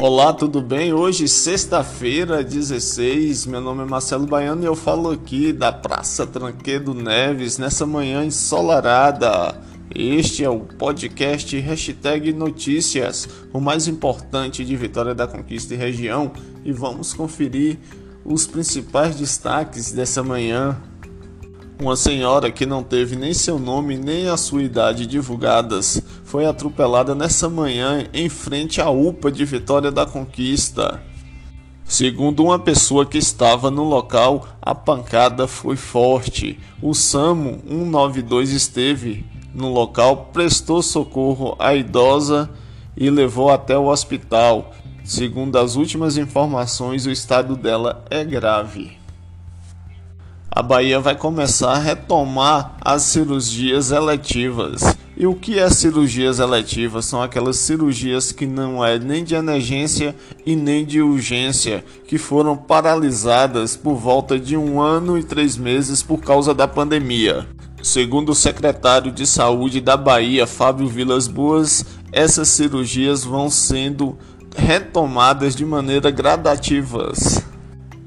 Olá, tudo bem? Hoje, sexta-feira, 16, meu nome é Marcelo Baiano e eu falo aqui da Praça Tranquedo Neves nessa manhã ensolarada. Este é o podcast Hashtag Notícias, o mais importante de Vitória da Conquista e região, e vamos conferir os principais destaques dessa manhã. Uma senhora que não teve nem seu nome nem a sua idade divulgadas foi atropelada nessa manhã em frente à UPA de Vitória da Conquista. Segundo uma pessoa que estava no local, a pancada foi forte. O SAMU 192 esteve no local, prestou socorro à idosa e levou até o hospital. Segundo as últimas informações, o estado dela é grave a Bahia vai começar a retomar as cirurgias eletivas. E o que é cirurgias eletivas? São aquelas cirurgias que não é nem de emergência e nem de urgência, que foram paralisadas por volta de um ano e três meses por causa da pandemia. Segundo o secretário de Saúde da Bahia, Fábio Vilas Boas, essas cirurgias vão sendo retomadas de maneira gradativas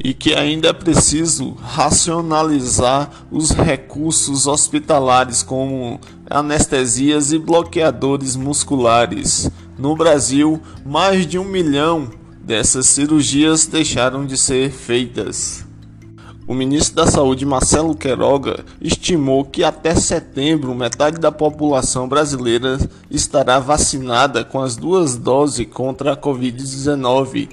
e que ainda é preciso racionalizar os recursos hospitalares como anestesias e bloqueadores musculares. No Brasil, mais de um milhão dessas cirurgias deixaram de ser feitas. O ministro da Saúde, Marcelo Queiroga, estimou que até setembro metade da população brasileira estará vacinada com as duas doses contra a Covid-19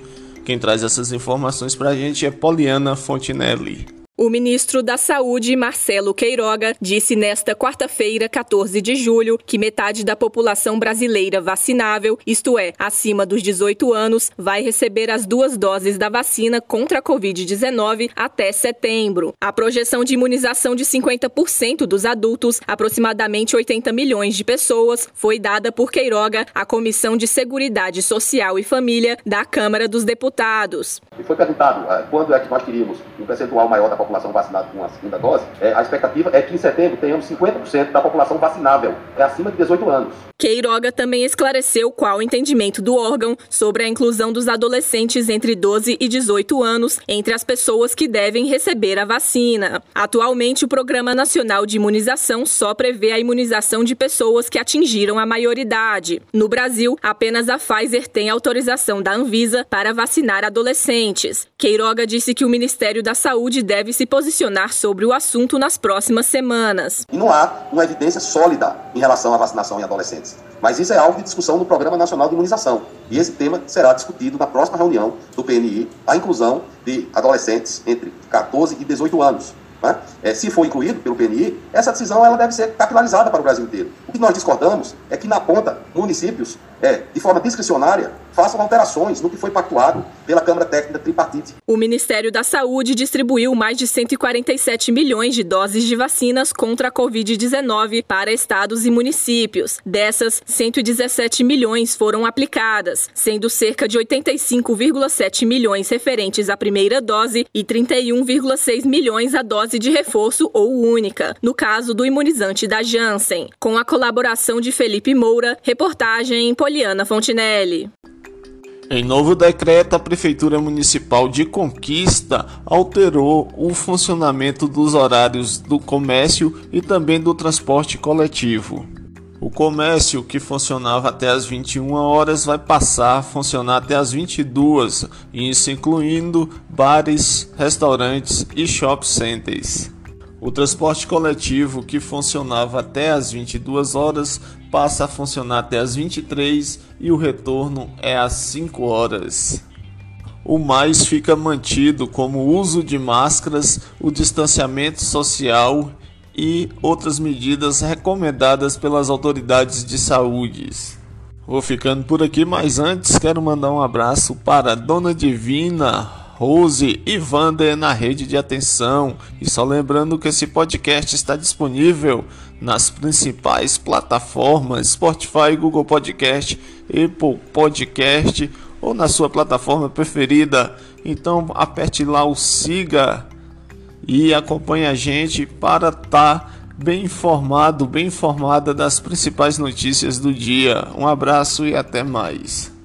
quem traz essas informações para a gente é Poliana Fontinelli. O ministro da Saúde, Marcelo Queiroga, disse nesta quarta-feira, 14 de julho, que metade da população brasileira vacinável, isto é, acima dos 18 anos, vai receber as duas doses da vacina contra a Covid-19 até setembro. A projeção de imunização de 50% dos adultos, aproximadamente 80 milhões de pessoas, foi dada por Queiroga à Comissão de Seguridade Social e Família da Câmara dos Deputados. E foi perguntado uh, quando é que nós teríamos um percentual maior da população população vacinada com a segunda dose, é, a expectativa é que em setembro tenhamos 50% da população vacinável, é acima de 18 anos. Queiroga também esclareceu qual o entendimento do órgão sobre a inclusão dos adolescentes entre 12 e 18 anos entre as pessoas que devem receber a vacina. Atualmente, o Programa Nacional de Imunização só prevê a imunização de pessoas que atingiram a maioridade. No Brasil, apenas a Pfizer tem autorização da Anvisa para vacinar adolescentes. Queiroga disse que o Ministério da Saúde deve se posicionar sobre o assunto nas próximas semanas. E não há uma evidência sólida em relação à vacinação em adolescentes. Mas isso é alvo de discussão no Programa Nacional de Imunização. E esse tema será discutido na próxima reunião do PNI, a inclusão de adolescentes entre 14 e 18 anos. Né? É, se for incluído pelo PNI, essa decisão ela deve ser capitalizada para o Brasil inteiro. O que nós discordamos é que, na ponta, municípios, é, de forma discricionária, façam alterações no que foi pactuado pela Câmara Técnica Tripartite. O Ministério da Saúde distribuiu mais de 147 milhões de doses de vacinas contra a Covid-19 para estados e municípios. Dessas, 117 milhões foram aplicadas, sendo cerca de 85,7 milhões referentes à primeira dose e 31,6 milhões à dose de reforço ou única, no caso do imunizante da Janssen. Com a colaboração de Felipe Moura, reportagem Poliana Fontinelli. Em novo decreto, a Prefeitura Municipal de Conquista alterou o funcionamento dos horários do comércio e também do transporte coletivo. O comércio que funcionava até as 21 horas vai passar a funcionar até as 22, isso incluindo bares, restaurantes e shopping centers. O transporte coletivo que funcionava até as 22 horas passa a funcionar até as 23 e o retorno é às 5 horas. O mais fica mantido como o uso de máscaras, o distanciamento social e outras medidas recomendadas pelas autoridades de saúde. Vou ficando por aqui, mas antes quero mandar um abraço para Dona Divina, Rose e Vander na rede de atenção. E só lembrando que esse podcast está disponível nas principais plataformas Spotify, Google Podcast, Apple Podcast ou na sua plataforma preferida. Então aperte lá o siga e acompanhe a gente para estar tá bem informado, bem informada das principais notícias do dia. Um abraço e até mais.